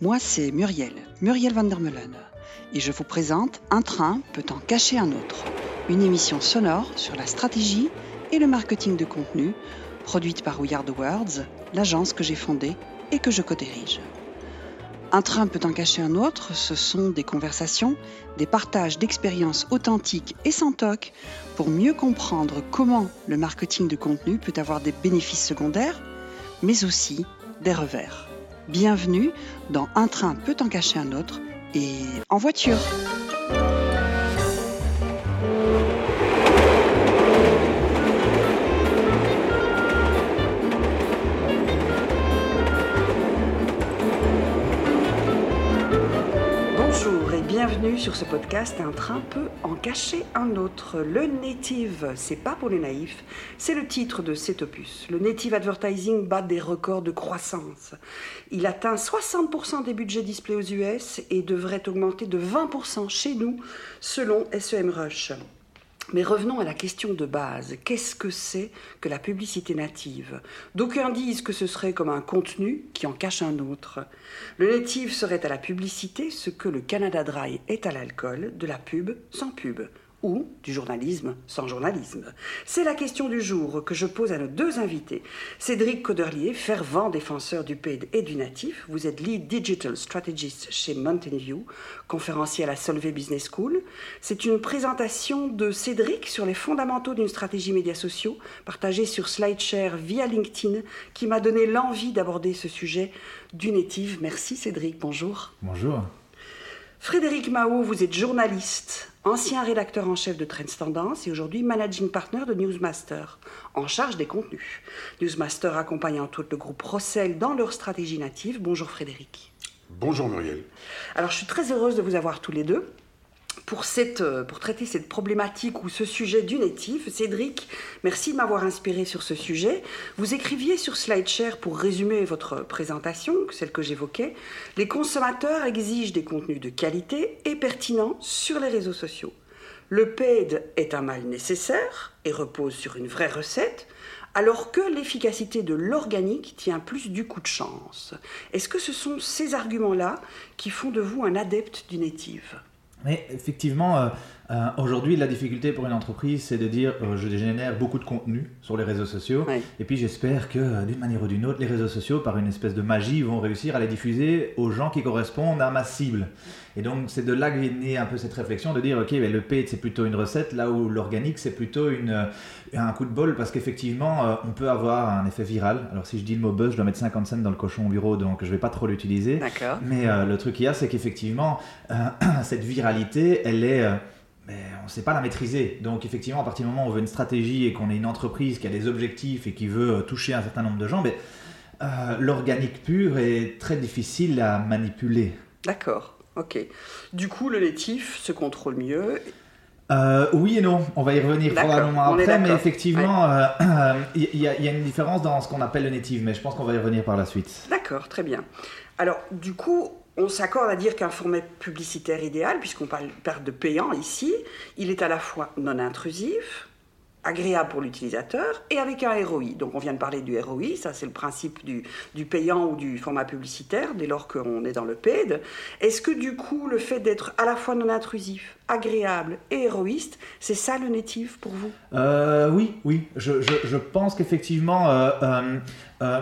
Moi c'est Muriel, Muriel van der Meulen, et je vous présente Un train peut en cacher un autre, une émission sonore sur la stratégie et le marketing de contenu, produite par We Are Words, l'agence que j'ai fondée et que je co-dirige. Un train peut en cacher un autre, ce sont des conversations, des partages d'expériences authentiques et sans toc pour mieux comprendre comment le marketing de contenu peut avoir des bénéfices secondaires, mais aussi des revers. Bienvenue dans Un train peut en cacher un autre et en voiture. Bienvenue sur ce podcast Un train peut en cacher un autre. Le native, c'est pas pour les naïfs, c'est le titre de cet opus. Le native advertising bat des records de croissance. Il atteint 60% des budgets display aux US et devrait augmenter de 20% chez nous selon SEM Rush. Mais revenons à la question de base. Qu'est-ce que c'est que la publicité native? D'aucuns disent que ce serait comme un contenu qui en cache un autre. Le native serait à la publicité ce que le Canada Dry est à l'alcool, de la pub sans pub ou du journalisme sans journalisme C'est la question du jour que je pose à nos deux invités. Cédric Coderlier, fervent défenseur du paid et du natif, vous êtes lead digital strategist chez Mountain View, conférencier à la Solvay Business School. C'est une présentation de Cédric sur les fondamentaux d'une stratégie médias sociaux, partagée sur SlideShare via LinkedIn, qui m'a donné l'envie d'aborder ce sujet du native. Merci Cédric, bonjour. Bonjour. Frédéric Mao, vous êtes journaliste, ancien rédacteur en chef de Trends Tendance et aujourd'hui managing partner de Newsmaster, en charge des contenus. Newsmaster accompagne entre autres le groupe Rossel dans leur stratégie native. Bonjour Frédéric. Bonjour Muriel. Alors je suis très heureuse de vous avoir tous les deux. Pour, cette, pour, traiter cette problématique ou ce sujet du natif, Cédric, merci de m'avoir inspiré sur ce sujet. Vous écriviez sur SlideShare pour résumer votre présentation, celle que j'évoquais, les consommateurs exigent des contenus de qualité et pertinents sur les réseaux sociaux. Le paid est un mal nécessaire et repose sur une vraie recette, alors que l'efficacité de l'organique tient plus du coup de chance. Est-ce que ce sont ces arguments-là qui font de vous un adepte du native? Mais effectivement, euh, euh, aujourd'hui, la difficulté pour une entreprise, c'est de dire euh, je génère beaucoup de contenu sur les réseaux sociaux. Et puis j'espère que d'une manière ou d'une autre, les réseaux sociaux, par une espèce de magie, vont réussir à les diffuser aux gens qui correspondent à ma cible. Et donc c'est de là que vient née un peu cette réflexion de dire ok, ben, le paid c'est plutôt une recette, là où l'organique c'est plutôt une, un coup de bol parce qu'effectivement euh, on peut avoir un effet viral. Alors si je dis le mot buzz, je dois mettre 50 cents dans le cochon au bureau, donc je vais pas trop l'utiliser. D'accord. Mais euh, le truc qu'il y a, c'est qu'effectivement euh, cette viralité, elle est mais on ne sait pas la maîtriser. Donc effectivement, à partir du moment où on veut une stratégie et qu'on est une entreprise qui a des objectifs et qui veut toucher un certain nombre de gens, euh, l'organique pur est très difficile à manipuler. D'accord, ok. Du coup, le natif se contrôle mieux. Euh, oui et non, on va y revenir probablement après, mais effectivement, il euh, y, y a- une différence dans ce qu'on appelle le native, mais je pense qu'on va y revenir par la suite. D'accord, très bien. Alors, du coup, on s'accorde à dire qu'un format publicitaire idéal, puisqu'on parle, parle de payant ici, il est à la fois non intrusif, agréable pour l'utilisateur et avec un ROI. Donc on vient de parler du ROI, ça c'est le principe du, du payant ou du format publicitaire dès lors qu'on est dans le paid. Est-ce que du coup le fait d'être à la fois non intrusif, agréable et héroïste, c'est ça le native pour vous? Euh, oui, oui, je, je- pense qu'effectivement, euh, euh,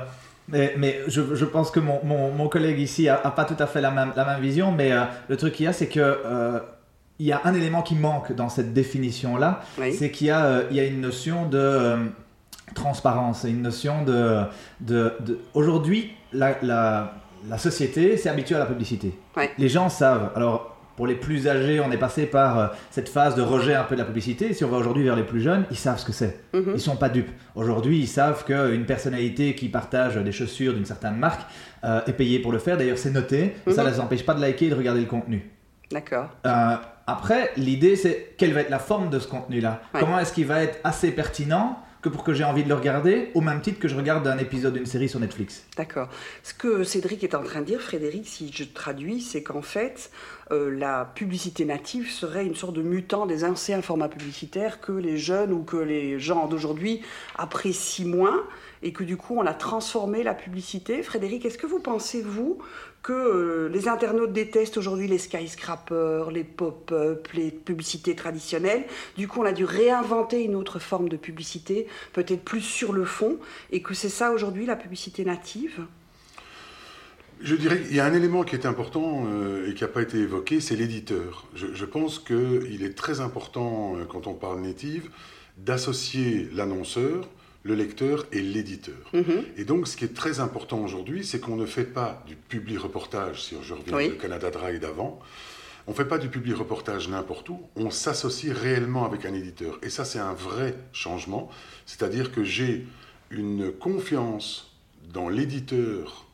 mais, mais je, je pense que mon, mon- mon collègue ici a, pas tout à fait la même, la même vision, mais le truc qu'il y a, c'est que il y a un élément qui manque dans cette définition-là, Oui. c'est qu'il y, a, euh, y a une notion de euh, transparence, une notion de... de, de- Aujourd'hui, la, la, la société s'est habituée à la publicité. Les gens savent. Alors, pour les plus âgés, on est passé par euh, cette phase de rejet un peu de la publicité. Si on va aujourd'hui vers les plus jeunes, ils savent ce que c'est. Mhm. Ils sont pas dupes. Aujourd'hui, ils savent qu'une personnalité qui partage des chaussures d'une certaine marque est payée pour le faire. D'ailleurs, c'est noté. Et Ça Mhm. ne les empêche pas de liker et de regarder le contenu. D'accord. Après, l'idée, c'est quelle va être la forme de ce contenu-là Ouais. Comment est-ce qu'il va être assez pertinent que pour que j'ai envie de le regarder, au même titre que je regarde un épisode d'une série sur Netflix D'accord. Ce que Cédric est en train de dire, Frédéric, si je traduis, c'est qu'en fait, euh, la publicité native serait une sorte de mutant des anciens formats publicitaires que les jeunes ou que les gens d'aujourd'hui apprécient moins et que du coup on a transformé la publicité. Frédéric, est-ce que vous pensez, vous, que euh, les internautes détestent aujourd'hui les skyscrapers, les pop-up, les publicités traditionnelles? Du coup, on a dû réinventer une autre forme de publicité, peut-être plus sur le fond, et que c'est ça aujourd'hui la publicité native? Je dirais qu'il y a un élément qui est important euh, et qui n'a pas été évoqué, c'est l'éditeur. Je, je, pense qu'il est très important, euh, quand on parle native, d'associer l'annonceur le lecteur et l'éditeur. Mhm. Et donc, ce qui est très important aujourd'hui, c'est qu'on ne fait pas du public reportage, si je reviens au Canada Dry d'avant, on ne fait pas du public reportage n'importe où, on s'associe réellement avec un éditeur. Et ça, c'est un vrai changement. C'est-à-dire que j'ai une confiance dans l'éditeur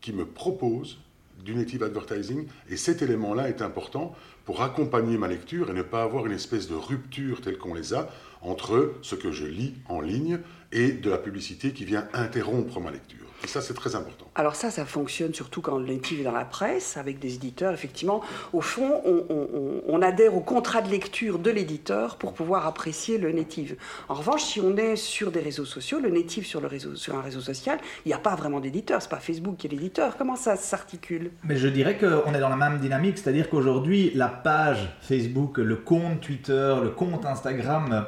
qui me propose du native advertising, et cet élément-là est important pour accompagner ma lecture et ne pas avoir une espèce de rupture telle qu'on les a entre ce que je lis en ligne et de la publicité qui vient interrompre ma lecture. Et ça, c'est très important. Alors ça, ça fonctionne surtout quand le native est dans la presse, avec des éditeurs. Effectivement, au fond, on, adhère au contrat de lecture de l'éditeur pour pouvoir apprécier le native. En revanche, si on est sur des réseaux sociaux, le native sur, le réseau, sur un réseau social, il n'y a pas vraiment d'éditeur. C'est pas Facebook qui est l'éditeur. Comment ça s'articule? Mais je dirais qu'on est dans la même dynamique, c'est-à-dire qu'aujourd'hui, la page Facebook, le compte Twitter, le compte Instagram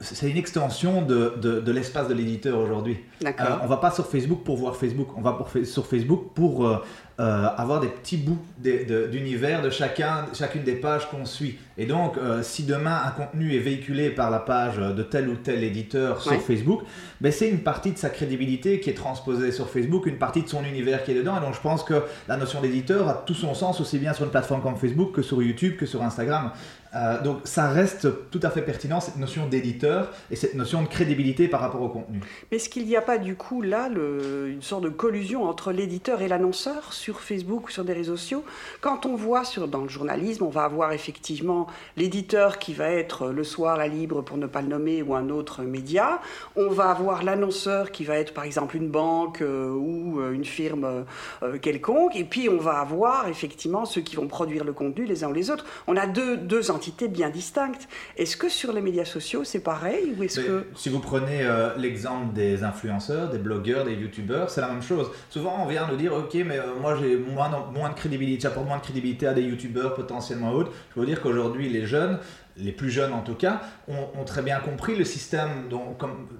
c'est une extension de, de, l'espace de l'éditeur aujourd'hui. Euh, on va pas sur Facebook pour voir Facebook, on va pour, sur Facebook pour euh, euh, avoir des petits bouts d'univers de, chacun, chacune des pages qu'on suit. Et donc, euh, si demain un contenu est véhiculé par la page de tel ou tel éditeur sur Facebook, ben c'est une partie de sa crédibilité qui est transposée sur Facebook, une partie de son univers qui est dedans. Et donc, je pense que la notion d'éditeur a tout son sens aussi bien sur une plateforme comme Facebook que sur YouTube, que sur Instagram. Euh, donc ça reste tout à fait pertinent, cette notion d'éditeur et cette notion de crédibilité par rapport au contenu. Mais est-ce qu'il n'y a pas du coup là une sorte de collusion entre l'éditeur et l'annonceur sur Facebook ou sur des réseaux sociaux? Quand on voit dans le journalisme, on va avoir effectivement l'éditeur qui va être le soir la Libre pour ne pas le nommer ou un autre média. On va avoir l'annonceur qui va être par exemple une banque euh, ou euh, une firme quelconque. Et puis on va avoir effectivement ceux qui vont produire le contenu les uns ou les autres. On a deux, deux entités bien distinctes. Est-ce que sur les médias sociaux c'est pareil ou est-ce que... Si vous prenez l'exemple des influenceurs, des blogueurs, des youtubeurs, c'est la même chose. Souvent on vient nous dire ok mais moi j'ai moins, moins de crédibilité, pour moins de crédibilité à des youtubeurs potentiellement autres. Je veux dire qu'aujourd'hui, les jeunes, les plus jeunes en tout cas, ont, très bien compris le système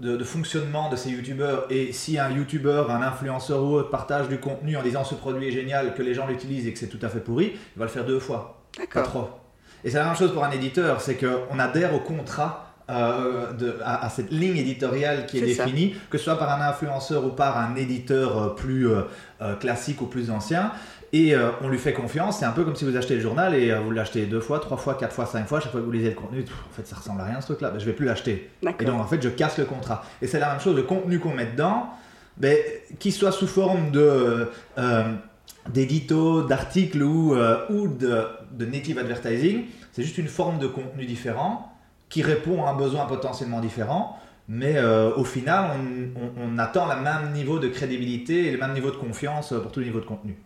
de, fonctionnement de ces youtubeurs. Et si un youtubeur, un influenceur ou autre partage du contenu en disant ce produit est génial, que les gens l'utilisent et que c'est tout à fait pourri, il va le faire deux fois, pas trois. Et c'est la même chose pour un éditeur, c'est qu'on adhère au contrat euh, de, à, cette ligne éditoriale qui est, définie, que ce soit par un influenceur ou par un éditeur euh, plus euh, classique ou plus ancien. Et on lui fait confiance. C'est un peu comme si vous achetez le journal et vous l'achetez deux fois, trois fois, quatre fois, cinq fois. Chaque fois que vous lisez le contenu, en fait, ça ressemble à rien ce truc-là. Ben, je vais plus l'acheter. Et donc, en fait, je casse le contrat. Et c'est la même chose. Le contenu qu'on met dedans, ben, qu'il soit sous forme de d'édito, d'articles ou, ou de, de native advertising, c'est juste une forme de contenu différent qui répond à un besoin potentiellement différent, mais euh, au final, on, attend le même niveau de crédibilité et le même niveau de confiance pour tout niveau de contenu.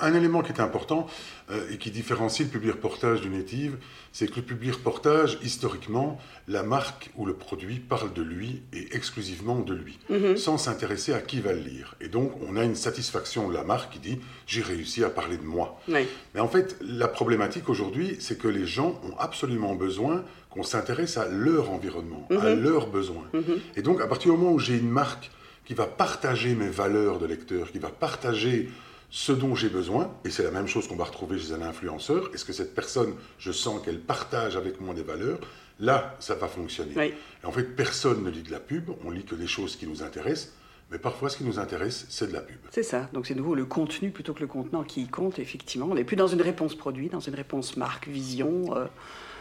Un, élément qui est important euh, et qui différencie le public reportage du native, c'est que le public reportage, historiquement, la marque ou le produit parle de lui et exclusivement de lui, mhm. sans s'intéresser à qui va le lire. Et donc, on a une satisfaction de la marque qui dit j'ai réussi à parler de moi. Mais en fait, la problématique aujourd'hui, c'est que les gens ont absolument besoin qu'on s'intéresse à leur environnement, à mhm. leurs besoins. Mhm. Et donc, à partir du moment où j'ai une marque qui va partager mes valeurs de lecteur, qui va partager ce dont j'ai besoin, et c'est la même chose qu'on va retrouver chez un influenceur, est-ce que cette personne, je sens qu'elle partage avec moi des valeurs, là, ça va fonctionner. Et en fait, personne ne lit de la pub, on lit que les choses qui nous intéressent, mais parfois, ce qui nous intéresse, c'est de la pub. C'est ça. Donc, c'est nouveau le contenu plutôt que le contenant qui compte, effectivement. On n'est plus dans une réponse produit, dans une réponse marque, vision. Euh,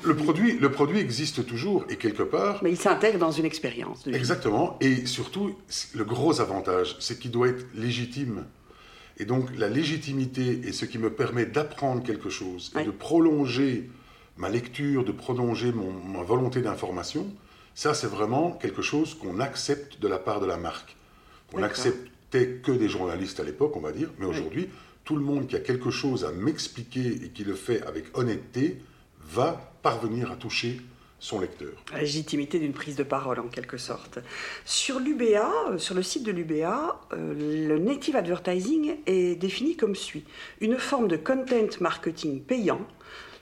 le, produit, le produit existe toujours, et quelque part. Mais il s'intègre dans une expérience. Exactement. Et surtout, le gros avantage, c'est qu'il doit être légitime et donc la légitimité est ce qui me permet d'apprendre quelque chose et de prolonger ma lecture, de prolonger ma volonté d'information. Ça, c'est vraiment quelque chose qu'on accepte de la part de la marque. On n'acceptait que des journalistes à l'époque, on va dire, mais aujourd'hui, tout le monde qui a quelque chose à m'expliquer et qui le fait avec honnêteté va parvenir à toucher son lecteur. La légitimité d'une prise de parole en quelque sorte. Sur l'UBA, euh, sur le site de l'UBA, euh, le native advertising est défini comme suit. Une forme de content marketing payant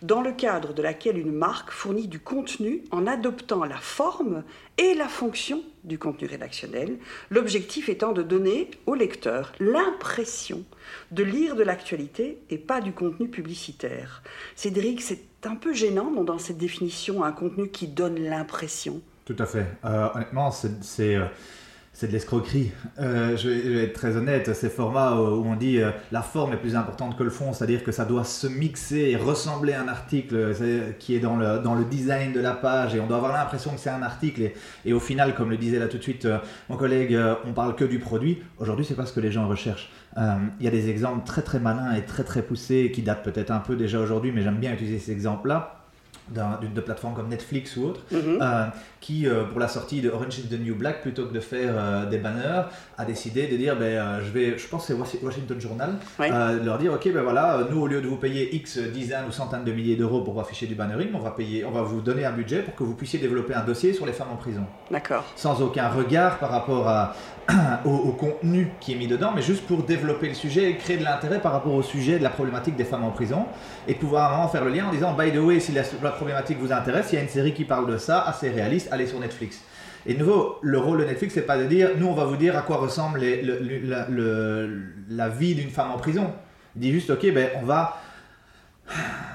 dans le cadre de laquelle une marque fournit du contenu en adoptant la forme et la fonction du contenu rédactionnel, l'objectif étant de donner au lecteur l'impression de lire de l'actualité et pas du contenu publicitaire. Cédric, c'est un peu gênant dans cette définition, un contenu qui donne l'impression. Tout à fait. Euh, honnêtement, c'est... Euh, c'est de l'escroquerie. Euh, je, vais, être très honnête, ces formats où on dit euh, la forme est plus importante que le fond, c'est-à-dire que ça doit se mixer et ressembler à un article qui est dans le, dans le design de la page et on doit avoir l'impression que c'est un article et, au final, comme le disait là tout de suite euh, mon collègue, on parle que du produit. Aujourd'hui, c'est pas ce que les gens recherchent. Il y a des exemples très très malins et très très poussés qui datent peut-être un peu déjà aujourd'hui, mais j'aime bien utiliser ces exemples-là de plateformes comme Netflix ou autre, mhm. euh, qui, euh, pour la sortie de Orange is the New Black, plutôt que de faire euh, des banners, a décidé de dire, ben, je vais, je pense que c'est Washington Journal, de leur dire, ok, ben voilà, nous, au lieu de vous payer X dizaines ou centaines de milliers d'euros pour afficher du bannering, on va, payer, on va vous donner un budget pour que vous puissiez développer un dossier sur les femmes en prison. D'accord. Sans aucun regard par rapport à, au, contenu qui est mis dedans, mais juste pour développer le sujet et créer de l'intérêt par rapport au sujet de la problématique des femmes en prison et pouvoir vraiment faire le lien en disant, by the way, si la, problématique vous intéresse, il y a une série qui parle de ça, assez réaliste, allez sur Netflix. Et de nouveau, le rôle de Netflix, c'est pas de dire, nous, on va vous dire à quoi ressemble la, vie d'une femme en prison. Il dit juste, ok, ben, on va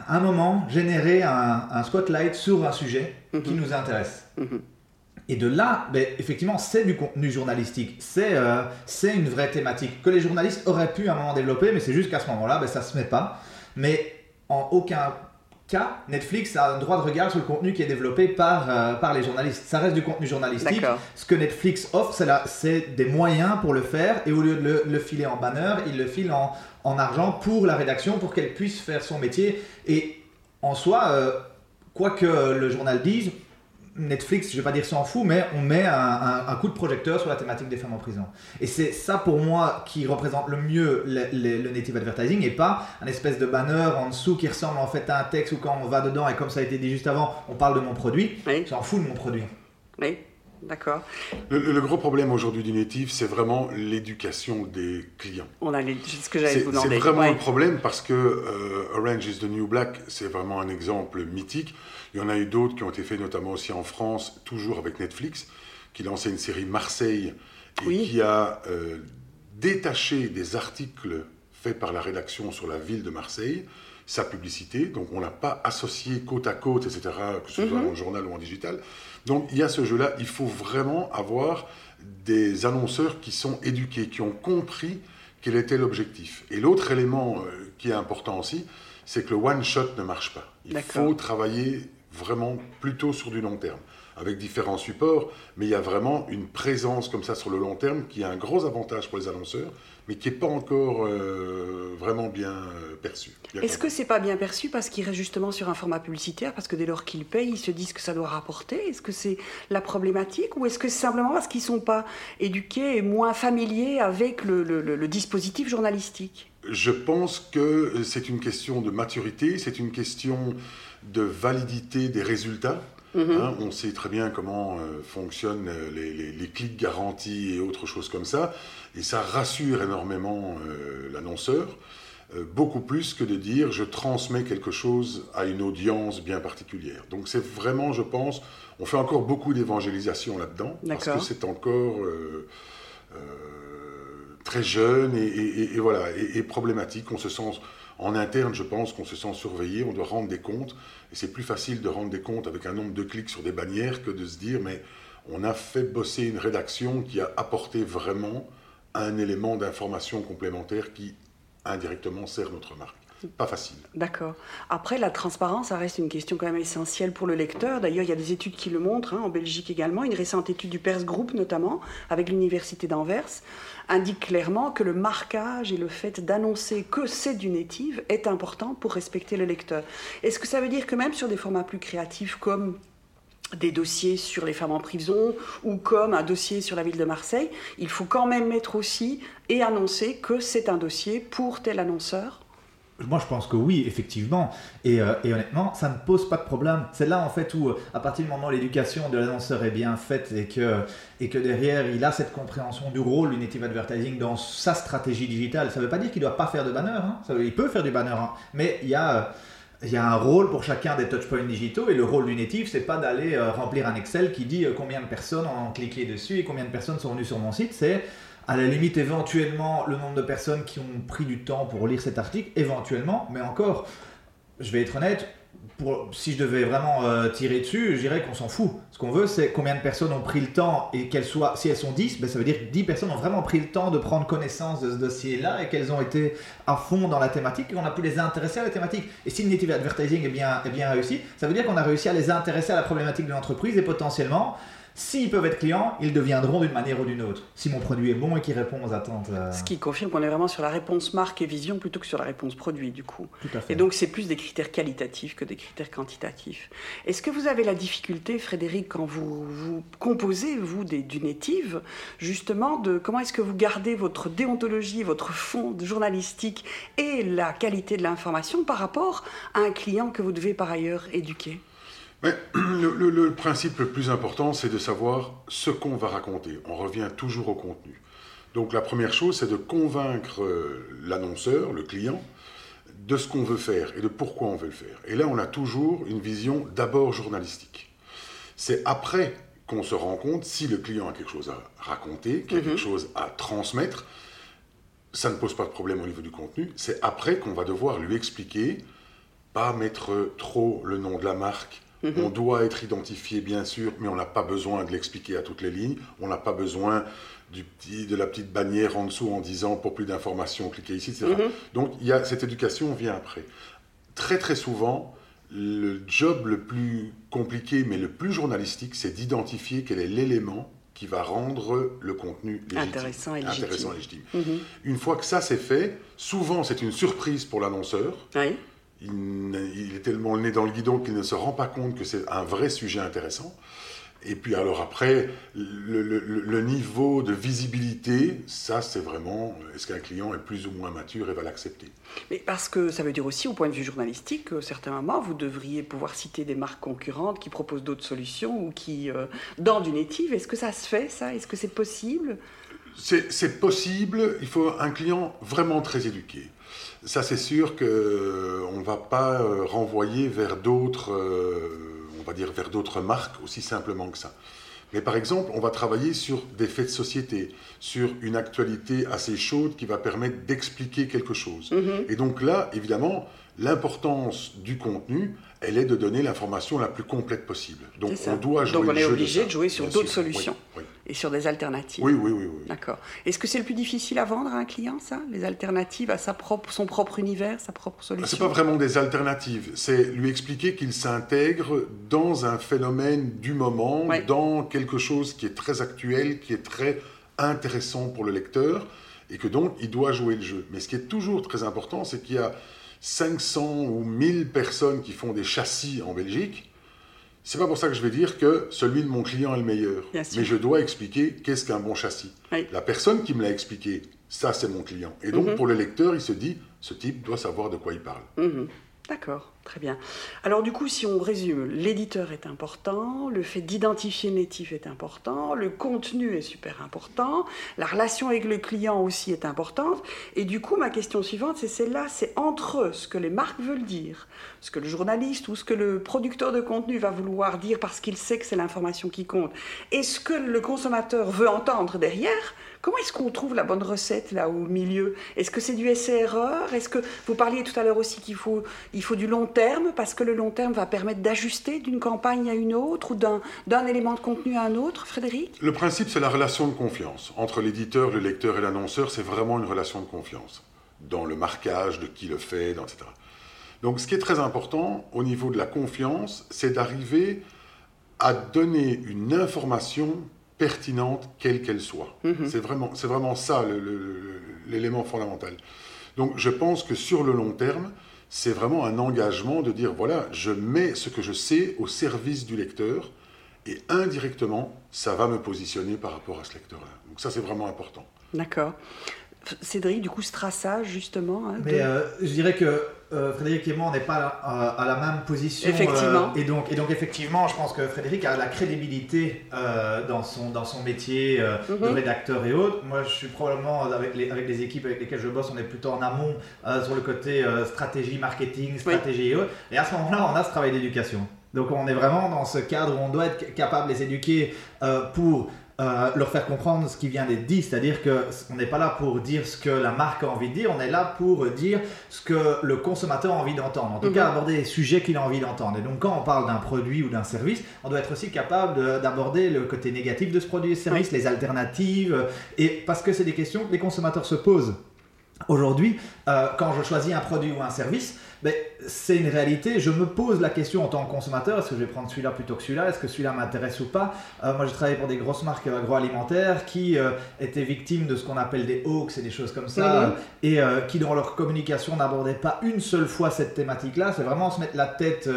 à un moment générer un, spotlight sur un sujet qui mhm. nous intéresse. Mhm. Et de là, ben, effectivement, c'est du contenu journalistique, euh, c'est une vraie thématique que les journalistes auraient pu à un moment développer, mais c'est juste qu'à ce moment-là, ben, ça se met pas. Mais en aucun cas, Netflix a un droit de regard sur le contenu qui est développé par, euh, par les journalistes. Ça reste du contenu journalistique. Ce que Netflix offre, c'est des moyens pour le faire, et au lieu de le, filer en banner, il le file en, en argent pour la rédaction, pour qu'elle puisse faire son métier. Et en soi, euh, quoi que le journal dise, Netflix, je vais pas dire s'en fout, mais on met un, coup de projecteur sur la thématique des femmes en prison. Et c'est ça pour moi qui représente le mieux le, native advertising et pas un espèce de banner en dessous qui ressemble en fait à un texte où quand on va dedans et comme ça a été dit juste avant, on parle de mon produit. Oui. J'en fous de mon produit. Oui. D'accord. Le, gros problème aujourd'hui du native, c'est vraiment l'éducation des clients. On a ce que j'allais vous demander. C'est vraiment un problème parce que euh, Orange is the New Black, c'est vraiment un exemple mythique. Il y en a eu d'autres qui ont été faits notamment aussi en France, toujours avec Netflix, qui lançait une série Marseille et qui a euh, détaché des articles faits par la rédaction sur la ville de Marseille, sa publicité. Donc on n'a pas associé côte à côte, etc., que ce soit en journal ou en digital. Donc il y a ce jeu-là. Il faut vraiment avoir des annonceurs qui sont éduqués, qui ont compris quel était l'objectif. Et l'autre élément euh, qui est important aussi, c'est que le one shot ne marche pas. Il faut travailler vraiment plutôt sur du long terme, avec différents supports, mais il y a vraiment une présence comme ça sur le long terme qui a un gros avantage pour les annonceurs, mais qui n'est pas encore euh, vraiment bien euh, perçu. Est-ce que c'est pas bien perçu parce qu'il reste justement sur un format publicitaire, parce que dès lors qu'ils payent, ils se disent que ça doit rapporter? Est-ce que c'est la problématique ou est-ce que c'est simplement parce qu'ils ne sont pas éduqués et moins familiers avec le dispositif journalistique? Je pense que c'est une question de maturité, c'est une question de validité des résultats. Mhm. Hein, on sait très bien comment euh, fonctionnent euh, les, clics garantis et autres choses comme ça. Et ça rassure énormément euh, l'annonceur, beaucoup plus que de dire je transmets quelque chose à une audience bien particulière. Donc c'est vraiment, je pense, on fait encore beaucoup d'évangélisation là-dedans, parce que c'est encore très jeune et, voilà, et, problématique. On se sent en interne, je pense qu'on se sent surveillé, on doit rendre des comptes, et c'est plus facile de rendre des comptes avec un nombre de clics sur des bannières que de se dire, mais on a fait bosser une rédaction qui a apporté vraiment un élément d'information complémentaire qui indirectement sert notre marque pas facile. D'accord. Après, la transparence, ça reste une question quand même essentielle pour le lecteur. D'ailleurs, il y a des études qui le montrent, hein, en Belgique également. Une récente étude du Pers Group, notamment, avec l'Université d'Anvers, indique clairement que le marquage et le fait d'annoncer que c'est du native est important pour respecter le lecteur. Est-ce que ça veut dire que même sur des formats plus créatifs comme des dossiers sur les femmes en prison ou comme un dossier sur la ville de Marseille, il faut quand même mettre aussi et annoncer que c'est un dossier pour tel annonceur moi, je pense que oui, effectivement. Et, euh, et, honnêtement, ça ne pose pas de problème. C'est là, en fait, où, euh, à partir du moment où l'éducation de l'annonceur est bien faite et que, et que derrière, il a cette compréhension du rôle du native advertising dans sa stratégie digitale, ça ne veut pas dire qu'il ne doit pas faire de banner. Hein. il peut faire du banner. Hein. Mais il y a il y a un rôle pour chacun des touchpoints digitaux et le rôle du native, c'est pas d'aller euh, remplir un Excel qui dit euh, combien de personnes ont cliqué dessus et combien de personnes sont venues sur mon site. C'est à la limite éventuellement le nombre de personnes qui ont pris du temps pour lire cet article, éventuellement, mais encore, je vais être honnête, si je devais vraiment euh, tirer dessus, je dirais qu'on s'en fout. Ce qu'on veut, c'est combien de personnes ont pris le temps et qu'elles soient, si elles sont 10, ben ça veut dire que 10 personnes ont vraiment pris le temps de prendre connaissance de ce dossier-là et qu'elles ont été à fond dans la thématique et qu'on a pu les intéresser à la thématique. Et si le native advertising est bien, est bien réussi, ça veut dire qu'on a réussi à les intéresser à la problématique de l'entreprise et potentiellement S'ils peuvent être clients, ils deviendront d'une manière ou d'une autre. Si mon produit est bon et qu'il répond aux attentes. Euh, Ce qui confirme qu'on est vraiment sur la réponse marque et vision plutôt que sur la réponse produit, du coup. Tout à fait. Et donc, c'est plus des critères qualitatifs que des critères quantitatifs. Est-ce que vous avez la difficulté, Frédéric, quand vous, vous composez, vous, des, du native, justement, de comment est-ce que vous gardez votre déontologie, votre fond journalistique et la qualité de l'information par rapport à un client que vous devez par ailleurs éduquer? Mais le, principe le plus important, c'est de savoir ce qu'on va raconter. On revient toujours au contenu. Donc la première chose, c'est de convaincre euh, l'annonceur, le client, de ce qu'on veut faire et de pourquoi on veut le faire. Et là, on a toujours une vision d'abord journalistique. C'est après qu'on se rend compte si le client a quelque chose à raconter, qu'il a quelque mhm. chose à transmettre. Ça ne pose pas de problème au niveau du contenu. C'est après qu'on va devoir lui expliquer, pas mettre trop le nom de la marque, Mhm. On doit être identifié, bien sûr, mais on n'a pas besoin de l'expliquer à toutes les lignes. On n'a pas besoin du petit, de la petite bannière en dessous en disant pour plus d'informations, cliquez ici, etc. Mhm. Donc y a, cette éducation vient après. Très très souvent, le job le plus compliqué, mais le plus journalistique, c'est d'identifier quel est l'élément qui va rendre le contenu légitime. Intéressant et légitime. Mhm. Une fois que ça c'est fait, souvent c'est une surprise pour l'annonceur. Oui il, est tellement le nez dans le guidon qu'il ne se rend pas compte que c'est un vrai sujet intéressant. Et puis alors après, le, niveau de visibilité, ça c'est vraiment, est-ce qu'un client est plus ou moins mature et va l'accepter? Mais parce que ça veut dire aussi au point de vue journalistique, à certains moments, vous devriez pouvoir citer des marques concurrentes qui proposent d'autres solutions ou qui, euh, dans du native, est-ce que ça se fait ça? Est-ce que c'est possible? C'est possible, il faut un client vraiment très éduqué. Ça, c'est sûr qu'on ne va pas euh, renvoyer vers d'autres, euh, on va dire vers d'autres marques aussi simplement que ça. Mais par exemple, on va travailler sur des faits de société, sur une actualité assez chaude qui va permettre d'expliquer quelque chose. Mm-hmm. Et donc là, évidemment, l'importance du contenu, elle est de donner l'information la plus complète possible. Donc on doit jouer Donc on est obligé de, jouer sur d'autres solutions et sur des alternatives. Oui, oui, oui. D'accord. Est-ce que c'est le plus difficile à vendre à un client, ça Les alternatives à sa propre, son propre univers, sa propre solution C'est pas vraiment des alternatives, c'est lui expliquer qu'il s'intègre dans un phénomène du moment, dans quelque chose qui est très actuel, qui est très intéressant pour le lecteur, et que donc il doit jouer le jeu. Mais ce qui est toujours très important, c'est qu'il y a 500 ou 1000 personnes qui font des châssis en Belgique, c'est pas pour ça que je vais dire que celui de mon client est le meilleur. Mais je dois expliquer qu'est-ce qu'un bon châssis. La personne qui me l'a expliqué, ça c'est mon client. Et donc mhm. pour le lecteur, il se dit, ce type doit savoir de quoi il parle. Mhm. D'accord, très bien. Alors du coup, si on résume, l'éditeur est important, le fait d'identifier le natif est important, le contenu est super important, la relation avec le client aussi est importante. Et du coup, ma question suivante, c'est celle-là, c'est entre ce que les marques veulent dire, ce que le journaliste ou ce que le producteur de contenu va vouloir dire parce qu'il sait que c'est l'information qui compte, et ce que le consommateur veut entendre derrière, Comment est-ce qu'on trouve la bonne recette là au milieu? Est-ce que c'est du essai-erreur Est-ce que vous parliez tout à l'heure aussi qu'il faut, il faut du long terme parce que le long terme va permettre d'ajuster d'une campagne à une autre ou d'un, d'un élément de contenu à un autre, Frédéric? Le principe, c'est la relation de confiance entre l'éditeur, le lecteur et l'annonceur. C'est vraiment une relation de confiance dans le marquage de qui le fait, etc. Donc, ce qui est très important au niveau de la confiance, c'est d'arriver à donner une information pertinente, quelle qu'elle soit. Mhm. C'est vraiment, vraiment ça l'élément fondamental. Donc je pense que sur le long terme, c'est vraiment un engagement de dire, voilà, je mets ce que je sais au service du lecteur et indirectement, ça va me positionner par rapport à ce lecteur-là. Donc ça, c'est vraiment important. D'accord. Cédric, du coup, ce traçage, justement. Hein, Mais euh, je dirais que euh, Frédéric et moi, on n'est pas à, la même position. Effectivement. Euh, et, donc, et donc, effectivement, je pense que Frédéric a la crédibilité dans, son, dans son métier de mhm. rédacteur et autres. Moi, je suis probablement, avec les, avec les équipes avec lesquelles je bosse, on est plutôt en amont sur le côté stratégie, marketing, stratégie et autres. Et à ce moment-là, on a ce travail d'éducation. Donc, on est vraiment dans ce cadre où on doit être capable de les éduquer pour euh, leur faire comprendre ce qui vient d'être dit, c'est-à-dire qu'on n'est pas là pour dire ce que la marque a envie de dire, on est là pour dire ce que le consommateur a envie d'entendre, en tout cas mhm. aborder les sujets qu'il a envie d'entendre. Et donc quand on parle d'un produit ou d'un service, on doit être aussi capable d'aborder le côté négatif de ce produit et service, les alternatives, et parce que c'est des questions que les consommateurs se posent. Aujourd'hui, euh, quand je choisis un produit ou un service, c'est une réalité. Je me pose la question en tant que consommateur est-ce que je vais prendre celui-là plutôt que celui-là? Est-ce que celui-là m'intéresse ou pas? Euh, Moi, j'ai travaillé pour des grosses marques agroalimentaires qui euh, étaient victimes de ce qu'on appelle des hoax et des choses comme ça, mhm. et euh, qui, dans leur communication, n'abordaient pas une seule fois cette thématique-là. C'est vraiment se mettre la tête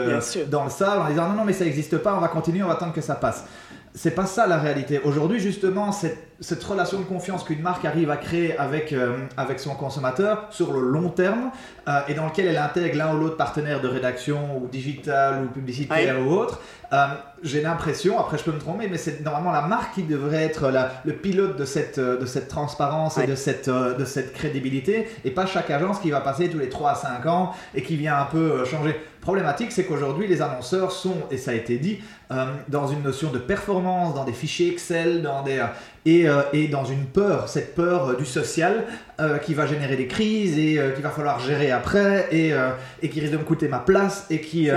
dans le sable en disant non, non, mais ça n'existe pas, on va continuer, on va attendre que ça passe c'est pas ça la réalité. Aujourd'hui, justement, cette, cette, relation de confiance qu'une marque arrive à créer avec, euh, avec son consommateur sur le long terme euh, et dans lequel elle intègre l'un ou l'autre partenaire de rédaction ou digital ou publicitaire ou autre, euh, j'ai l'impression, après je peux me tromper, mais c'est normalement la marque qui devrait être la, le pilote de cette, de cette transparence et de cette, de cette crédibilité et pas chaque agence qui va passer tous les 3 à 5 ans et qui vient un peu changer. Problématique, c'est qu'aujourd'hui, les annonceurs sont, et ça a été dit, dans une notion de performance, dans des fichiers Excel, dans des, et, euh, et, dans une peur, cette peur du social qui va générer des crises et qu'il va falloir gérer après et, et, qui risque de me coûter ma place et qui...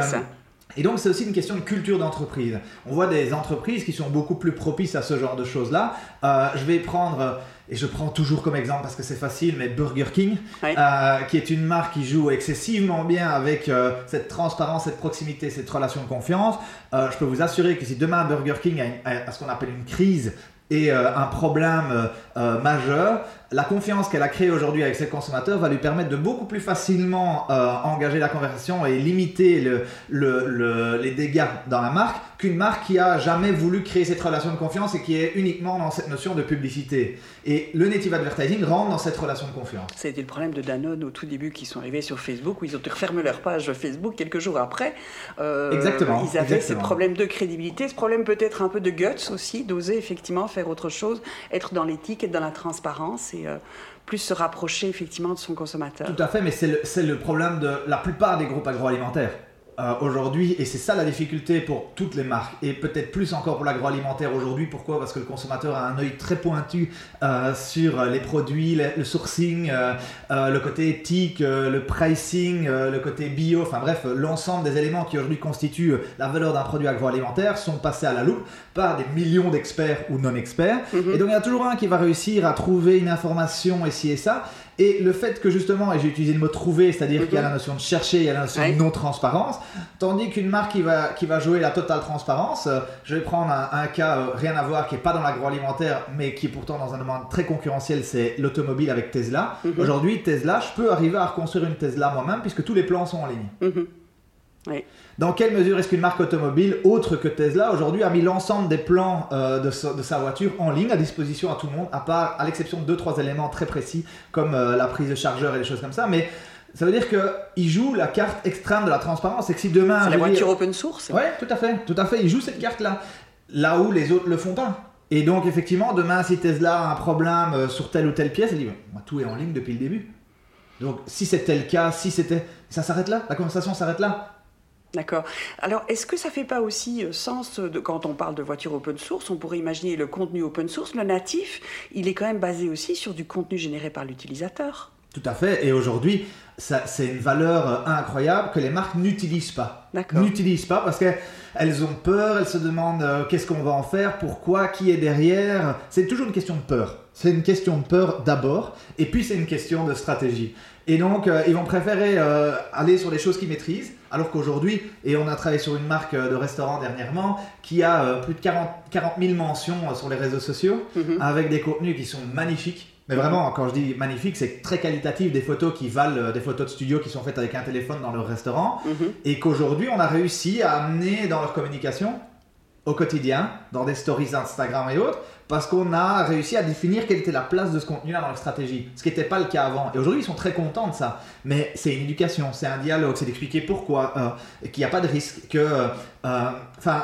Et donc c'est aussi une question de culture d'entreprise. On voit des entreprises qui sont beaucoup plus propices à ce genre de choses-là. je vais prendre et je prends toujours comme exemple parce que c'est facile, mais Burger King, euh, qui est une marque qui joue excessivement bien avec euh, cette transparence, cette proximité, cette relation de confiance. Euh, je peux vous assurer que si demain Burger King a, ce qu'on appelle une crise et un problème majeur, la confiance qu'elle a créée aujourd'hui avec ses consommateurs va lui permettre de beaucoup plus facilement engager la conversation et limiter les dégâts dans la marque qu'une marque qui a jamais voulu créer cette relation de confiance et qui est uniquement dans cette notion de publicité. Et le native advertising rentre dans cette relation de confiance. Ça a été le problème de Danone au tout début qui sont arrivés sur Facebook où ils ont refermé leur page Facebook quelques jours après. Euh, exactement. Ils avaient ce problème de crédibilité, ce problème peut-être un peu de guts aussi, d'oser effectivement faire autre chose, être dans l'éthique, être dans la transparence et euh, plus se rapprocher effectivement de son consommateur. Tout à fait, mais c'est le problème de la plupart des groupes agroalimentaires. Euh, aujourd'hui, et c'est ça la difficulté pour toutes les marques, et peut-être plus encore pour l'agroalimentaire aujourd'hui. Pourquoi? Parce que le consommateur a un œil très pointu euh, sur les produits, le, sourcing, euh, le côté éthique, le pricing, le côté bio, enfin bref, l'ensemble des éléments qui aujourd'hui constituent la valeur d'un produit agroalimentaire sont passés à la loupe par des millions d'experts ou non-experts. Mhm. Et donc il y a toujours un qui va réussir à trouver une information ici et ça. Et le fait que justement, et j'ai utilisé le mot trouver, c'est-à-dire qu'il y a la notion de chercher, il y a la notion de non-transparence, tandis qu'une marque qui va, qui va jouer la totale transparence, euh, je vais prendre un, cas euh, rien à voir qui n'est pas dans l'agroalimentaire, mais qui est pourtant dans un domaine très concurrentiel, c'est l'automobile avec Tesla. Mhm. Aujourd'hui, Tesla, je peux arriver à reconstruire une Tesla moi-même puisque tous les plans sont en ligne. Dans quelle mesure est-ce qu'une marque automobile, autre que Tesla, aujourd'hui a mis l'ensemble des plans euh, de, sa voiture en ligne à disposition à tout le monde, à part, à l'exception de deux trois éléments très précis comme euh, la prise de chargeur et des choses comme ça, mais ça veut dire qu'il joue la carte extrême de la transparence. Et que si demain. C'est la voiture open source? Ouais, tout à fait, tout à fait. Il joue cette carte-là. Là où les autres le font pas. Et donc, effectivement, demain, si Tesla a un problème euh, sur telle ou telle pièce, il dit tout est en ligne depuis le début. Donc, si c'était le cas, si c'était. Ça s'arrête là, la conversation s'arrête là. D'accord. Alors, est-ce que ça fait pas aussi euh, sens de, quand on parle de voiture open source On pourrait imaginer le contenu open source, le natif, il est quand même basé aussi sur du contenu généré par l'utilisateur. Tout à fait. Et aujourd'hui, c'est une valeur euh, incroyable que les marques n'utilisent pas. N'utilisent pas parce qu'elles ont peur, elles se demandent euh, qu'est-ce qu'on va en faire, pourquoi, qui est derrière. C'est toujours une question de peur. C'est une question de peur d'abord, et puis c'est une question de stratégie. Et donc, euh, ils vont préférer euh, aller sur les choses qu'ils maîtrisent, alors qu'aujourd'hui, et on a travaillé sur une marque euh, de restaurant dernièrement, qui a plus de 40, 40 000 mentions sur les réseaux sociaux, mhm. avec des contenus qui sont magnifiques. Mais vraiment, quand je dis magnifique, c'est très qualitatif, des photos qui valent des photos de studio qui sont faites avec un téléphone dans leur restaurant, mhm. et qu'aujourd'hui, on a réussi à amener dans leur communication au quotidien, dans des stories Instagram et autres, parce qu'on a réussi à définir quelle était la place de ce contenu-là dans leur stratégie, ce qui n'était pas le cas avant. Et aujourd'hui, ils sont très contents de ça. Mais c'est une éducation, c'est un dialogue, c'est d'expliquer pourquoi, euh, qu'il n'y a pas de risque, que, euh, enfin,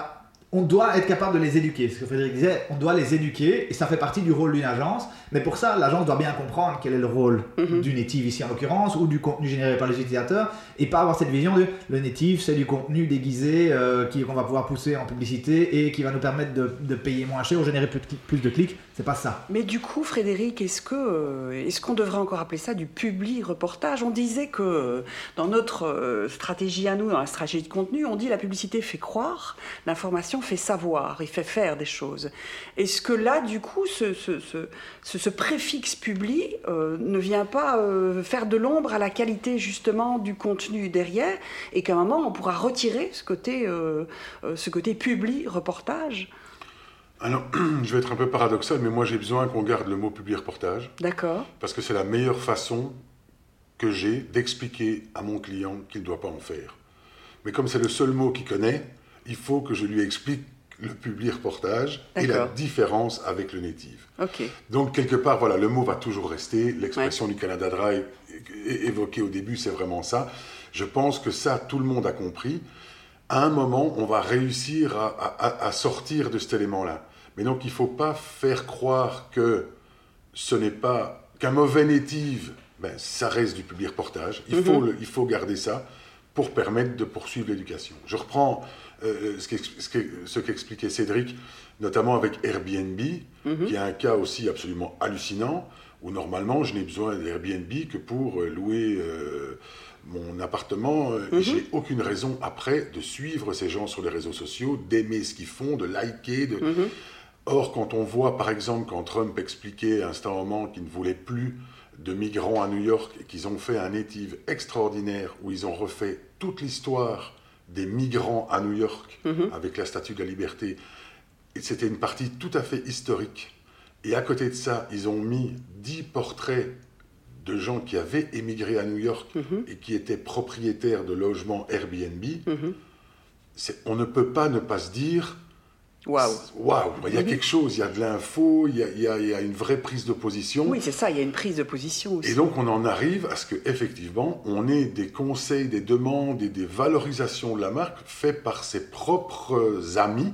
on doit être capable de les éduquer. Ce que Frédéric disait, on doit les éduquer et ça fait partie du rôle d'une agence. Mais pour ça, l'agence doit bien comprendre quel est le rôle Mhm. du native ici en l'occurrence ou du contenu généré par les utilisateurs et pas avoir cette vision de le native c'est du contenu déguisé euh, qu'on va pouvoir pousser en publicité et qui va nous permettre de, de payer moins cher ou générer plus de, plus de clics. C'est pas ça. Mais du coup, Frédéric, est-ce que euh, est-ce qu'on devrait encore appeler ça du public reportage? On disait que dans notre euh, stratégie à nous, dans la stratégie de contenu, on dit la publicité fait croire, l'information fait savoir, il fait faire des choses. Est-ce que là, du coup, ce, ce, ce, ce- ce préfixe public euh, ne vient pas euh, faire de l'ombre à la qualité justement du contenu derrière et qu'à un moment on pourra retirer ce côté, euh, euh, ce côté public reportage? Alors, je vais être un peu paradoxal, mais moi j'ai besoin qu'on garde le mot public reportage, D'accord parce que c'est la meilleure façon que j'ai d'expliquer à mon client qu'il ne doit pas en faire. Mais comme c'est le seul mot qu'il connaît, il faut que je lui explique le public reportage et la différence avec le native. Ok. Donc, quelque part, voilà, le mot va toujours rester. L'expression du Canada Dry évoquée au début, c'est vraiment ça. Je pense que ça, tout le monde a compris. À un moment, on va réussir à, à- à sortir de cet élément-là. Mais donc, il ne faut pas faire croire que ce n'est pas qu'un mauvais native, ben, ça reste du public reportage. Il, faut le- il faut garder ça pour permettre de poursuivre l'éducation. Je reprends euh, ce qu'ex- ce qu'ex- ce qu'expliquait Cédric, notamment avec Airbnb, qui est un cas aussi absolument hallucinant, où normalement je n'ai besoin d'Airbnb que pour euh, louer euh, mon appartement. euh, et J'ai aucune raison après de suivre ces gens sur les réseaux sociaux, d'aimer ce qu'ils font, de liker, de, Mhm. Or, quand on voit, par exemple, quand Trump expliquait à un certain moment qu'il ne voulait plus de migrants à New York et qu'ils ont fait un native extraordinaire où ils ont refait toute l'histoire des migrants à New York Mhm. avec la Statue de la Liberté, c'était une partie tout à fait historique. Et à côté de ça, ils ont mis 10 portraits de gens qui avaient émigré à New York Mhm. et qui étaient propriétaires de logements Airbnb. Mhm. On ne peut pas ne pas se dire Waouh. Waouh, il y a Mhm. quelque chose, il y a de l'info, il y a, il y a- il y a une vraie prise de position. Oui, c'est ça, il y a une prise de position aussi. Et donc on en arrive à ce que effectivement on ait des conseils, des demandes et des valorisations de la marque faites par ses propres amis,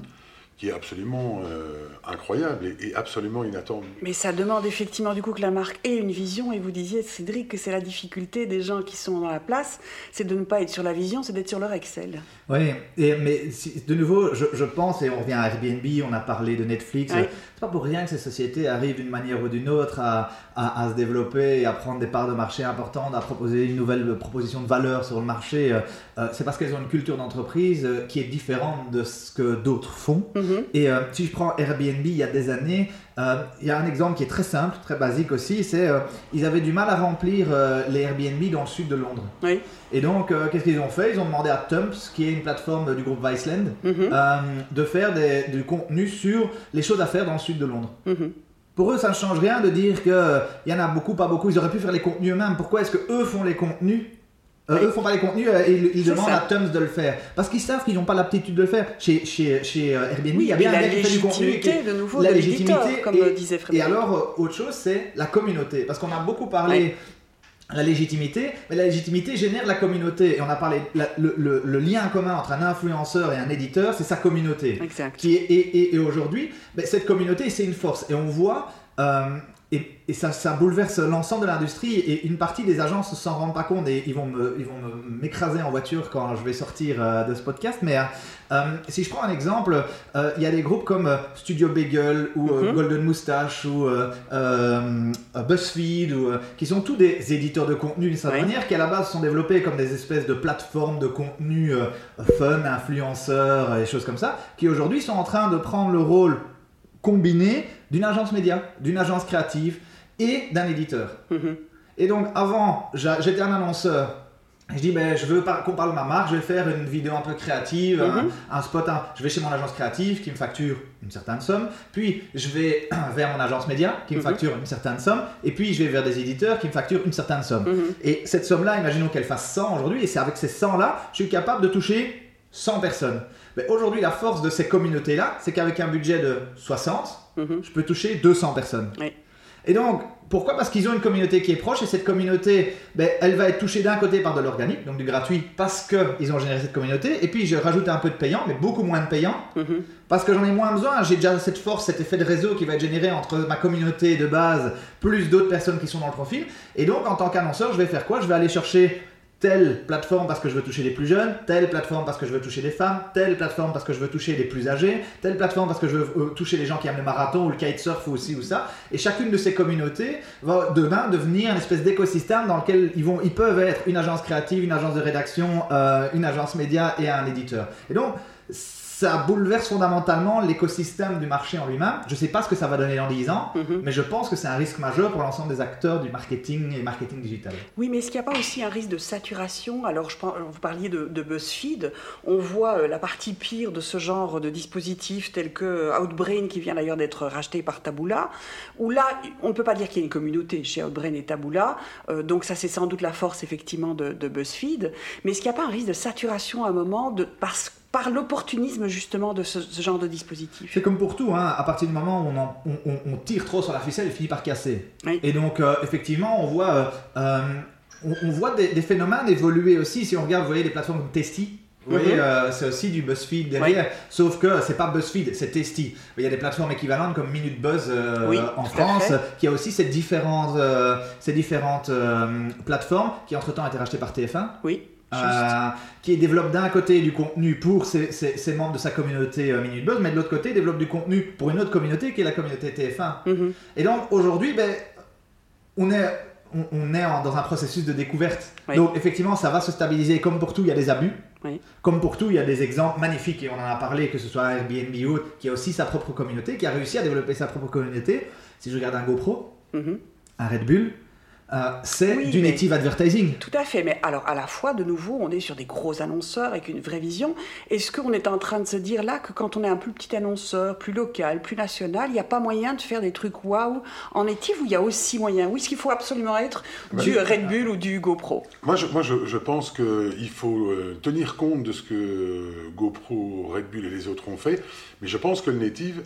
qui est absolument euh, incroyable et, et absolument inattendu. Mais ça demande effectivement du coup que la marque ait une vision. Et vous disiez, Cédric, que c'est la difficulté des gens qui sont dans la place, c'est de ne pas être sur la vision, c'est d'être sur leur Excel. Oui, et, mais si- de nouveau, je, je pense, et on revient à Airbnb, on a parlé de Netflix, Oui. c'est pas pour rien que ces sociétés arrivent d'une manière ou d'une autre à, à- à se développer et à prendre des parts de marché importantes, à proposer une nouvelle proposition de valeur sur le marché. euh, euh, c'est parce qu'elles ont une culture d'entreprise euh, qui est différente de ce que d'autres font. Mhm. Et euh, si je prends Airbnb il y a des années, euh, il y a un exemple qui est très simple, très basique aussi, c'est euh, ils avaient du mal à remplir euh, les Airbnb dans le sud de Londres. Oui. Et donc, qu'est-ce qu'ils ont fait? Ils ont demandé à Tumps, qui est une plateforme du groupe Viceland, Mhm. de faire des- du contenu sur les choses à faire dans le sud de Londres. Mhm. Pour eux, ça ne change rien de dire qu'il y en a beaucoup, pas beaucoup. Ils auraient pu faire les contenus eux-mêmes. Pourquoi est-ce que eux font les contenus Euh. Eux font pas les contenus euh, et ils, demandent ça. à Tums de le faire. Parce qu'ils savent qu'ils n'ont pas l'aptitude de le faire. Chez, chez, chez euh, Airbnb, Oui, il y a et bien un qui fait du contenu. et qui- légitimité, de nouveau, la de légitimité comme et- disait Et Frédéric. alors, euh, autre chose, c'est la communauté. Parce qu'on a beaucoup parlé la légitimité, mais la légitimité génère la communauté. Et on a parlé la- le, le- le lien commun entre un influenceur et un éditeur, c'est sa communauté. Exact. Qui est, et et- et aujourd'hui, ben, cette communauté, c'est une force. Et on voit, euh, et, et ça, ça bouleverse l'ensemble de l'industrie, et une partie des agences s'en rendent pas compte, et ils vont me- ils vont m'écraser en voiture quand je vais sortir euh, de ce podcast. Mais euh, euh, si je prends un exemple, euh, il y a des groupes comme Studio Bagel, ou Mhm. Golden Moustache, ou BuzzFeed, ou, qui sont tous des éditeurs de contenu d'une certaine Oui. manière, qui à la base sont développés comme des espèces de plateformes de contenu fun, influenceurs, et choses comme ça, qui aujourd'hui sont en train de prendre le rôle combiné d'une agence média, d'une agence créative et d'un éditeur. Mhm. Et donc avant, j'étais un annonceur. Je dis, ben, je veux qu'on parle de ma marque, je vais faire une vidéo un peu créative, un- Mhm. un, spot. un- je vais chez mon agence créative qui me facture une certaine somme. Puis je vais vers mon agence média qui me Mhm. facture une certaine somme. Et puis je vais vers des éditeurs qui me facturent une certaine somme. Et cette somme-là, imaginons qu'elle fasse 100 aujourd'hui, et c'est avec ces 100-là, je suis capable de toucher 100 personnes. Mais aujourd'hui, la force de ces communautés-là, c'est qu'avec un budget de 60, Mhm. je peux toucher 200 personnes. Oui. Et donc, pourquoi? Parce qu'ils ont une communauté qui est proche et cette communauté, ben, elle va être touchée d'un côté par de l'organique, donc du gratuit, parce qu'ils ont généré cette communauté. Et puis, je rajoute un peu de payant, mais beaucoup moins de payant, Mhm. parce que j'en ai moins besoin. J'ai déjà cette force, cet effet de réseau qui va être généré entre ma communauté de base, plus d'autres personnes qui sont dans le profil. Et donc, en tant qu'annonceur, je vais faire quoi? Je vais aller chercher telle plateforme parce que je veux toucher les plus jeunes, telle plateforme parce que je veux toucher les femmes, telle plateforme parce que je veux toucher les plus âgés, telle plateforme parce que je veux euh, toucher les gens qui aiment le marathon ou le kitesurf ou aussi ou ça. Et chacune de ces communautés va demain devenir une espèce d'écosystème dans lequel ils, vont, ils peuvent être une agence créative, une agence de rédaction, euh, une agence média et un éditeur. Et donc, ça bouleverse fondamentalement l'écosystème du marché en lui-même. Je ne sais pas ce que ça va donner dans 10 ans, Mhm. mais je pense que c'est un risque majeur pour l'ensemble des acteurs du marketing et marketing digital. Oui, mais est-ce qu'il n'y a pas aussi un risque de saturation? Alors, je pense, vous parliez de, de BuzzFeed. On voit euh, la partie pire de ce genre de dispositif, tel que euh, Outbrain, qui vient d'ailleurs d'être racheté par Taboola, où là, on ne peut pas dire qu'il y a une communauté chez Outbrain et Taboola. Euh, donc, ça, c'est sans doute la force, effectivement, de, de BuzzFeed. Mais est-ce qu'il n'y a pas un risque de saturation à un moment de, parce, par l'opportunisme, justement, de ce, ce genre de dispositif C'est comme pour tout, hein, à partir du moment où on, en- on- on- on tire trop sur la ficelle, il finit par casser. Oui. Et donc, euh, effectivement, on voit, euh, euh, on, on voit des, des phénomènes évoluer aussi. Si on regarde, vous voyez, des plateformes comme Testy. Mhm. euh, c'est aussi du BuzzFeed derrière, sauf que c'est pas BuzzFeed, c'est Testy. Il y a des plateformes équivalentes comme Minute Buzz euh, Oui, en France, qui a aussi ces différentes, euh, ces différentes plateformes qui entre-temps ont été rachetées par TF1. Oui. Euh, qui développe d'un côté du contenu pour ses, ses- ses membres de sa communauté euh, Minute Buzz, mais de l'autre côté développe du contenu pour une autre communauté qui est la communauté TF1. Mhm. Et donc aujourd'hui, ben, on est, on, on est en- dans un processus de découverte. Oui. Donc effectivement, ça va se stabiliser. Comme pour tout, il y a des abus. Oui. Comme pour tout, il y a des exemples magnifiques et on en a parlé, que ce soit Airbnb ou autre, qui a aussi sa propre communauté, qui a réussi à développer sa propre communauté. Si je regarde un GoPro, Mhm. un Red Bull, euh, c'est Oui, du mais- native advertising. Tout à fait, mais alors à la fois, de nouveau, on est sur des gros annonceurs avec une vraie vision. Est-ce qu'on est en train de se dire là que quand on est un plus petit annonceur, plus local, plus national, il n'y a pas moyen de faire des trucs waouh en native ou il y a aussi moyen? Ou est-ce qu'il faut absolument être du Red Bull ou du GoPro? Moi, je, moi, je, je pense qu'il faut euh, tenir compte de ce que GoPro, Red Bull et les autres ont fait, mais je pense que le native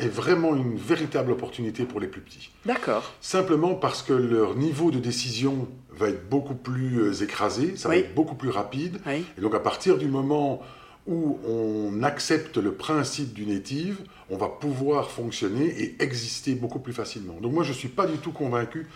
est vraiment une véritable opportunité pour les plus petits. D'accord. Simplement parce que leur niveau de décision va être beaucoup plus euh, écrasé, ça va être beaucoup plus rapide, Oui. et donc à partir du moment où on accepte le principe du native, on va pouvoir fonctionner et exister beaucoup plus facilement. Donc moi je ne suis pas du tout convaincu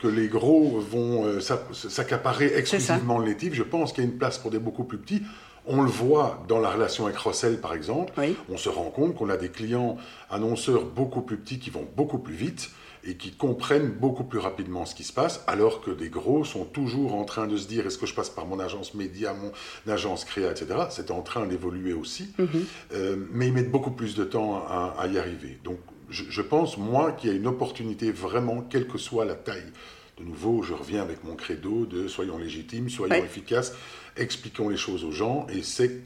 que les gros vont euh, s'ac- s'accaparer exclusivement le native. Je pense qu'il y a une place pour des beaucoup plus petits. On le voit dans la relation avec Rossel par exemple. Oui. On se rend compte qu'on a des clients annonceurs beaucoup plus petits qui vont beaucoup plus vite et qui comprennent beaucoup plus rapidement ce qui se passe, alors que des gros sont toujours en train de se dire est-ce que je passe par mon agence média, mon agence créa, etc. C'est en train d'évoluer aussi, Mhm. Euh, mais ils mettent beaucoup plus de temps à, à y arriver. Donc je, je pense, moi, qu'il y a une opportunité vraiment, quelle que soit la taille. De nouveau, je reviens avec mon credo de soyons légitimes, soyons efficaces, expliquons les choses aux gens, et c'est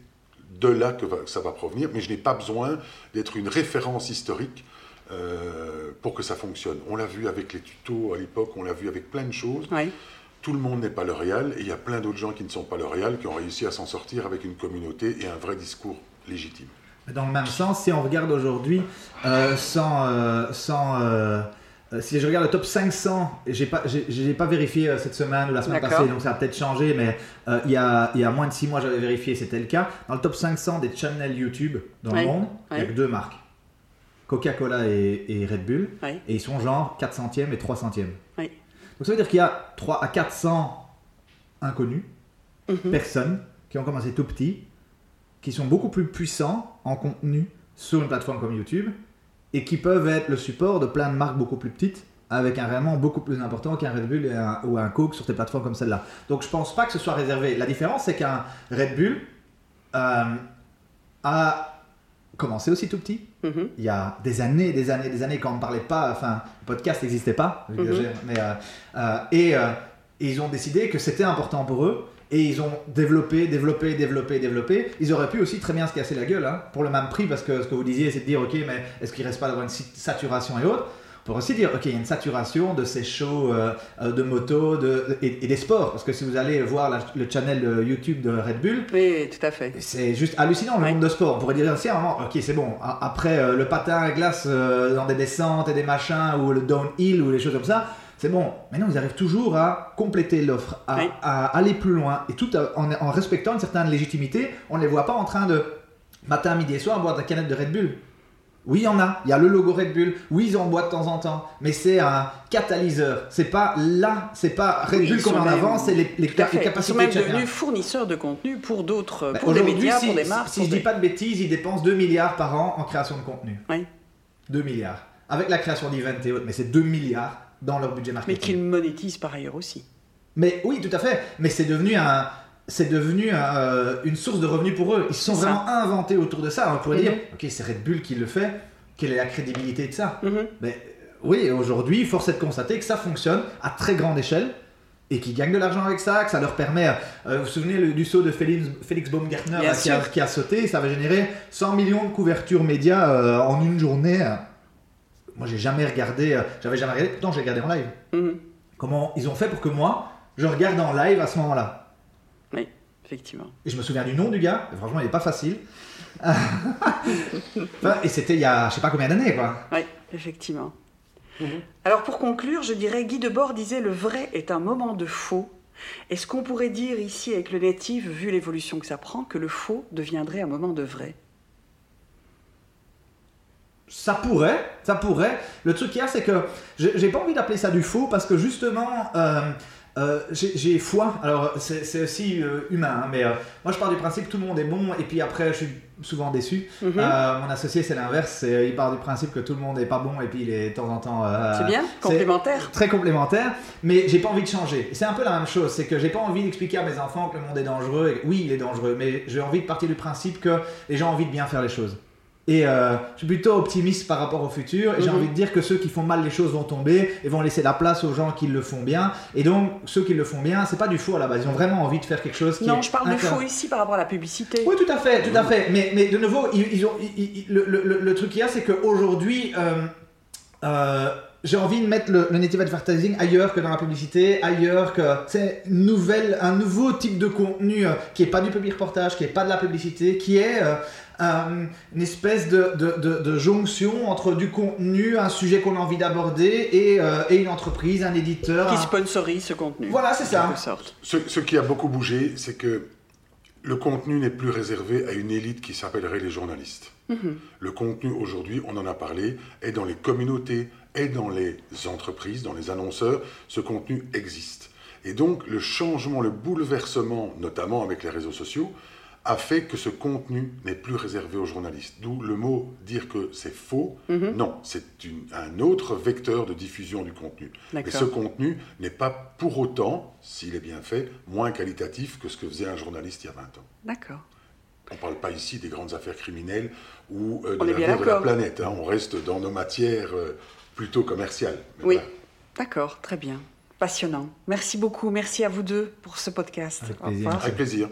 de là que va- ça va provenir, mais je n'ai pas besoin d'être une référence historique euh, pour que ça fonctionne. On l'a vu avec les tutos à l'époque, on l'a vu avec plein de choses. Oui. Tout le monde n'est pas L'Oréal, et il y a plein d'autres gens qui ne sont pas L'Oréal, qui ont réussi à s'en sortir avec une communauté et un vrai discours légitime. Dans le même sens, si on regarde aujourd'hui, euh, sans, euh, sans euh, si je regarde le top 500, et j'ai pas, j'ai, pas vérifié euh, cette semaine ou la semaine passée, donc ça a peut-être changé, mais euh, il y, a, il y a moins de 6 mois, j'avais vérifié, c'était le cas. Dans le top 500 des channels YouTube dans Ouais, le monde, il n'y a que deux marques, Coca-Cola et, et Red Bull, et ils sont genre 400e et 300e. Oui. Donc ça veut dire qu'il y a 3 à 400 inconnus, Mhm. personnes qui ont commencé tout petits, qui sont beaucoup plus puissants en contenu sur une plateforme comme YouTube et qui peuvent être le support de plein de marques beaucoup plus petites avec un rayonnement beaucoup plus important qu'un Red Bull et un- ou un Coke sur des plateformes comme celle-là. Donc je pense pas que ce soit réservé. La différence c'est qu'un Red Bull euh, a commencé aussi tout petit. Mhm. Il y a des années, des années, des années quand on ne parlait pas, enfin, le podcast n'existait pas, j'exagère, mais euh, euh, et ils ont décidé que c'était important pour eux et ils ont développé, développé, développé, développé. Ils auraient pu aussi très bien se casser la gueule hein, pour le même prix parce que ce que vous disiez, c'est de dire ok, mais est-ce qu'il reste pas d'avoir une saturation et autres pour aussi dire, ok, il y a une saturation de ces shows euh, euh, de moto de, et, des sports. Parce que si vous allez voir le channel euh, YouTube de Red Bull, oui, tout à fait. C'est juste hallucinant le monde de sport. On pourrait dire aussi à un moment, ok, c'est bon. Après le patin à glace dans des descentes et des machins ou le downhill ou les choses comme ça. C'est bon, maintenant ils arrivent toujours à compléter l'offre, à, aller plus loin, et tout en, en respectant une certaine légitimité. On ne les voit pas en train de, matin, midi et soir, boire de la canette de Red Bull. Oui, il y en a. Il y a le logo Red Bull. Oui, ils en boivent de temps en temps. Mais c'est un catalyseur. C'est pas là, c'est pas Red Bull comme en avant, c'est les, les, capacités. Ils sont même devenus fournisseurs de contenu pour d'autres, ben, pour des médias, pour des marques. Si je dis pas de bêtises, ils dépensent 2 milliards par an en création de contenu. Oui. 2 milliards. Avec la création d'events et autres, mais c'est 2 milliards dans leur budget marketing. Mais qu'ils monétisent par ailleurs aussi. Mais oui, tout à fait. Mais c'est devenu un c'est devenu euh, une source de revenus pour eux. Ils se sont vraiment inventés autour de ça. On pourrait dire, ok, c'est Red Bull qui le fait, quelle est la crédibilité de ça? Mhm. Mais oui, aujourd'hui, force est de constater que ça fonctionne à très grande échelle et qu'ils gagnent de l'argent avec ça, que ça leur permet. Euh, vous vous souvenez du saut de Félix, Félix Baumgartner qui a, qui a, sauté, ça va générer 100 millions de couvertures médias euh, en une journée. Moi, j'ai jamais regardé, j'avais jamais regardé, pourtant j'ai regardé en live. Mhm. Comment ils ont fait pour que moi, je regarde en live à ce moment-là? Oui, effectivement. Et je me souviens du nom du gars, franchement, il n'est pas facile. et c'était il y a je sais pas combien d'années, quoi. Oui, effectivement. Mhm. Alors pour conclure, je dirais Guy Debord disait le vrai est un moment de faux. Est-ce qu'on pourrait dire ici avec le native, vu l'évolution que ça prend, que le faux deviendrait un moment de vrai ça pourrait, ça pourrait. Le truc qu'il y a, c'est que j'ai pas envie d'appeler ça du faux parce que justement, euh, euh, j'ai foi, alors c'est aussi euh, humain, hein, mais moi je pars du principe que tout le monde est bon et puis après je suis souvent déçu. Mhm. mon associé c'est l'inverse, il part du principe que tout le monde est pas bon et puis il est de temps en temps. c'est bien, complémentaire. Très complémentaire, mais j'ai pas envie de changer. C'est un peu la même chose, c'est que j'ai pas envie d'expliquer à mes enfants que le monde est dangereux. Et, oui, il est dangereux, mais j'ai envie de partir du principe que les gens ont envie de bien faire les choses. Et euh, je suis plutôt optimiste par rapport au futur. Et j'ai mhm. envie de dire que ceux qui font mal les choses vont tomber et vont laisser la place aux gens qui le font bien. Et donc, ceux qui le font bien, c'est pas du faux à la base. Ils ont vraiment envie de faire quelque chose qui Non, je parle de faux ici par rapport à la publicité. Oui, tout à fait, tout à fait. Mais, mais de nouveau, ils, ont, le, le, le, truc qu'il y a, c'est qu'aujourd'hui, euh, euh, j'ai envie de mettre le, native advertising ailleurs que dans la publicité, ailleurs que c'est nouvelle, un nouveau type de contenu qui est pas du public reportage, qui est pas de la publicité, qui est euh, une espèce de, de, de, jonction entre du contenu, un sujet qu'on a envie d'aborder et, euh, et, une entreprise, un éditeur. Qui sponsorise ce contenu. Voilà, c'est ça. Ce, ce, qui a beaucoup bougé, c'est que le contenu n'est plus réservé à une élite qui s'appellerait les journalistes. Mhm. Le contenu aujourd'hui, on en a parlé, est dans les communautés, est dans les entreprises, dans les annonceurs. Ce contenu existe. Et donc le changement, le bouleversement, notamment avec les réseaux sociaux, a fait que ce contenu n'est plus réservé aux journalistes. D'où le mot dire que c'est faux. Mhm. Non, c'est un autre vecteur de diffusion du contenu. Et ce contenu n'est pas pour autant, s'il est bien fait, moins qualitatif que ce que faisait un journaliste il y a 20 ans. D'accord. On ne parle pas ici des grandes affaires criminelles ou euh, de l'avenir de la planète. Hein. On reste dans nos matières euh, plutôt commerciales. oui, d'accord, très bien. Passionnant. Merci beaucoup. Merci à vous deux pour ce podcast. Avec plaisir. Avec plaisir.